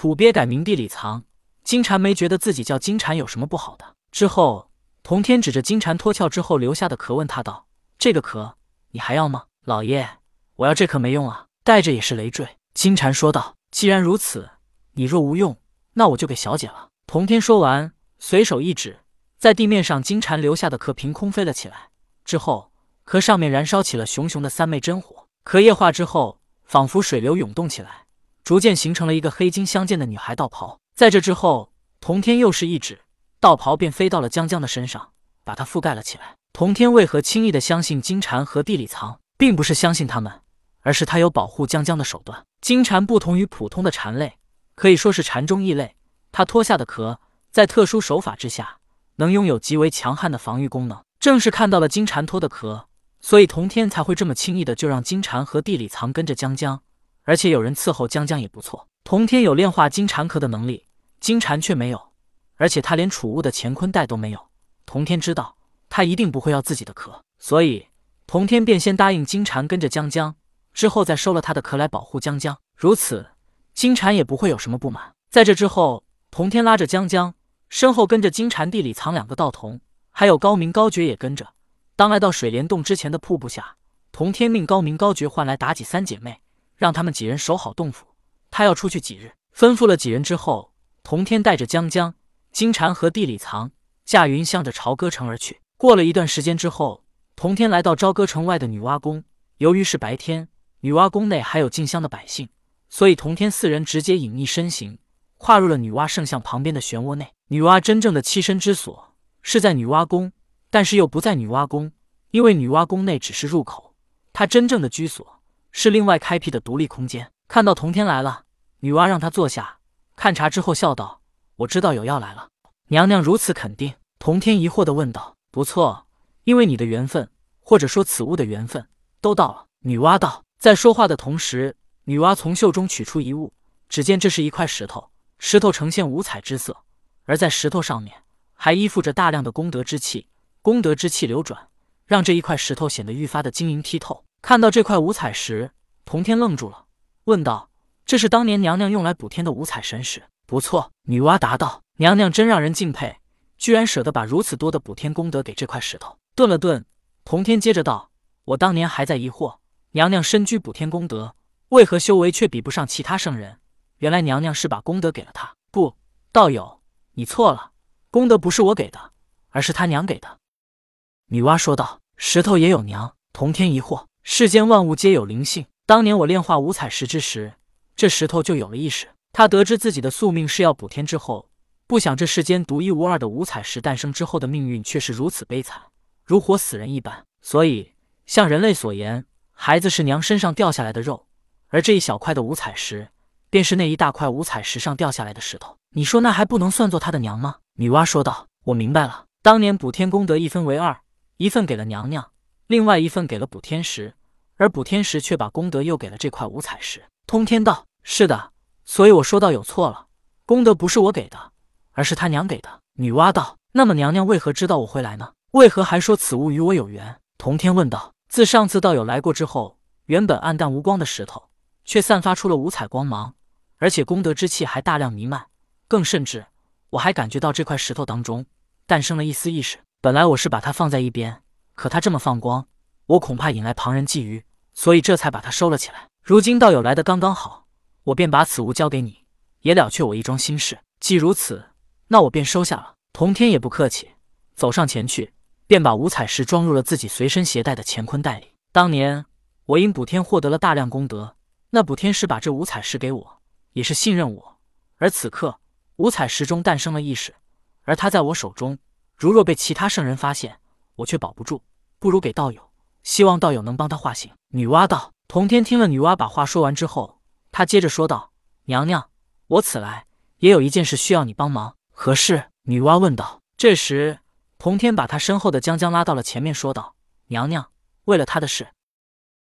土鳖改名地里藏。金蝉没觉得自己叫金蝉有什么不好的。之后，童天指着金蝉脱壳之后留下的壳问他道：“这个壳你还要吗？”老爷，我要这壳没用啊，带着也是累赘。金蝉说道：“既然如此，你若无用，那我就给小姐了。”童天说完，随手一指，在地面上金蝉留下的壳凭空飞了起来。之后，壳上面燃烧起了熊熊的三昧真火，壳液化之后，仿佛水流涌动起来，逐渐形成了一个黑金相间的女孩道袍。在这之后，童天又是一指，道袍便飞到了江江的身上，把它覆盖了起来。童天为何轻易的相信金蝉和地里藏，并不是相信他们，而是他有保护江江的手段。金蝉不同于普通的蝉类，可以说是蝉中异类。它脱下的壳，在特殊手法之下，能拥有极为强悍的防御功能。正是看到了金蝉脱的壳，所以童天才会这么轻易的就让金蝉和地里藏跟着江江，而且有人伺候江江也不错。童天有炼化金蝉壳的能力。金蝉却没有，而且他连储物的乾坤袋都没有。童天知道他一定不会要自己的壳，所以童天便先答应金蝉跟着江江，之后再收了他的壳来保护江江。如此，金蝉也不会有什么不满。在这之后，童天拉着江江，身后跟着金蝉地里藏两个道童，还有高明高觉也跟着。当来到水帘洞之前的瀑布下，童天命高明高觉唤来妲己三姐妹，让他们几人守好洞府，他要出去几日。吩咐了几人之后。童天带着江江、金蝉和地里藏驾云向着朝歌城而去。过了一段时间之后，童天来到朝歌城外的女娲宫。由于是白天，女娲宫内还有进香的百姓，所以童天四人直接隐匿身形，跨入了女娲圣像旁边的漩涡内。女娲真正的栖身之所是在女娲宫，但是又不在女娲宫，因为女娲宫内只是入口，她真正的居所是另外开辟的独立空间。看到童天来了，女娲让他坐下。看茶之后，笑道：“我知道有药来了。”娘娘如此肯定，童天疑惑的问道：“不错，因为你的缘分，或者说此物的缘分，都到了。”女娲道。在说话的同时，女娲从袖中取出一物，只见这是一块石头，石头呈现五彩之色，而在石头上面还依附着大量的功德之气，功德之气流转，让这一块石头显得愈发的晶莹剔透。看到这块五彩石，童天愣住了，问道。这是当年娘娘用来补天的五彩神石，不错。女娲答道：“娘娘真让人敬佩，居然舍得把如此多的补天功德给这块石头。”顿了顿，童天接着道：“我当年还在疑惑，娘娘身居补天功德，为何修为却比不上其他圣人？原来娘娘是把功德给了他。不，道友，你错了，功德不是我给的，而是他娘给的。”女娲说道：“石头也有娘。”童天疑惑：“世间万物皆有灵性，当年我炼化五彩石之时。”这石头就有了意识。他得知自己的宿命是要补天之后，不想这世间独一无二的五彩石诞生之后的命运却是如此悲惨，如活死人一般。所以，像人类所言，孩子是娘身上掉下来的肉，而这一小块的五彩石，便是那一大块五彩石上掉下来的石头。你说那还不能算作他的娘吗？女娲说道。我明白了，当年补天功德一分为二，一份给了娘娘，另外一份给了补天石，而补天石却把功德又给了这块五彩石。通天道。是的，所以我说道有错了，功德不是我给的，而是他娘给的。女娲道：“那么娘娘为何知道我会来呢？为何还说此物与我有缘？”童天问道：“自上次道友来过之后，原本暗淡无光的石头，却散发出了五彩光芒，而且功德之气还大量弥漫，更甚至，我还感觉到这块石头当中诞生了一丝意识。本来我是把它放在一边，可它这么放光，我恐怕引来旁人觊觎，所以这才把它收了起来。如今道友来的刚刚好。”我便把此物交给你，也了却我一桩心事。既如此，那我便收下了。童天也不客气，走上前去，便把五彩石装入了自己随身携带的乾坤袋里。当年我因补天获得了大量功德，那补天石把这五彩石给我，也是信任我。而此刻五彩石中诞生了意识，而它在我手中，如若被其他圣人发现，我却保不住。不如给道友，希望道友能帮他化形。女娲道。童天听了女娲把话说完之后。他接着说道：“娘娘，我此来也有一件事需要你帮忙，何事？”女娲问道。这时，童天把他身后的江江拉到了前面，说道：“娘娘，为了他的事，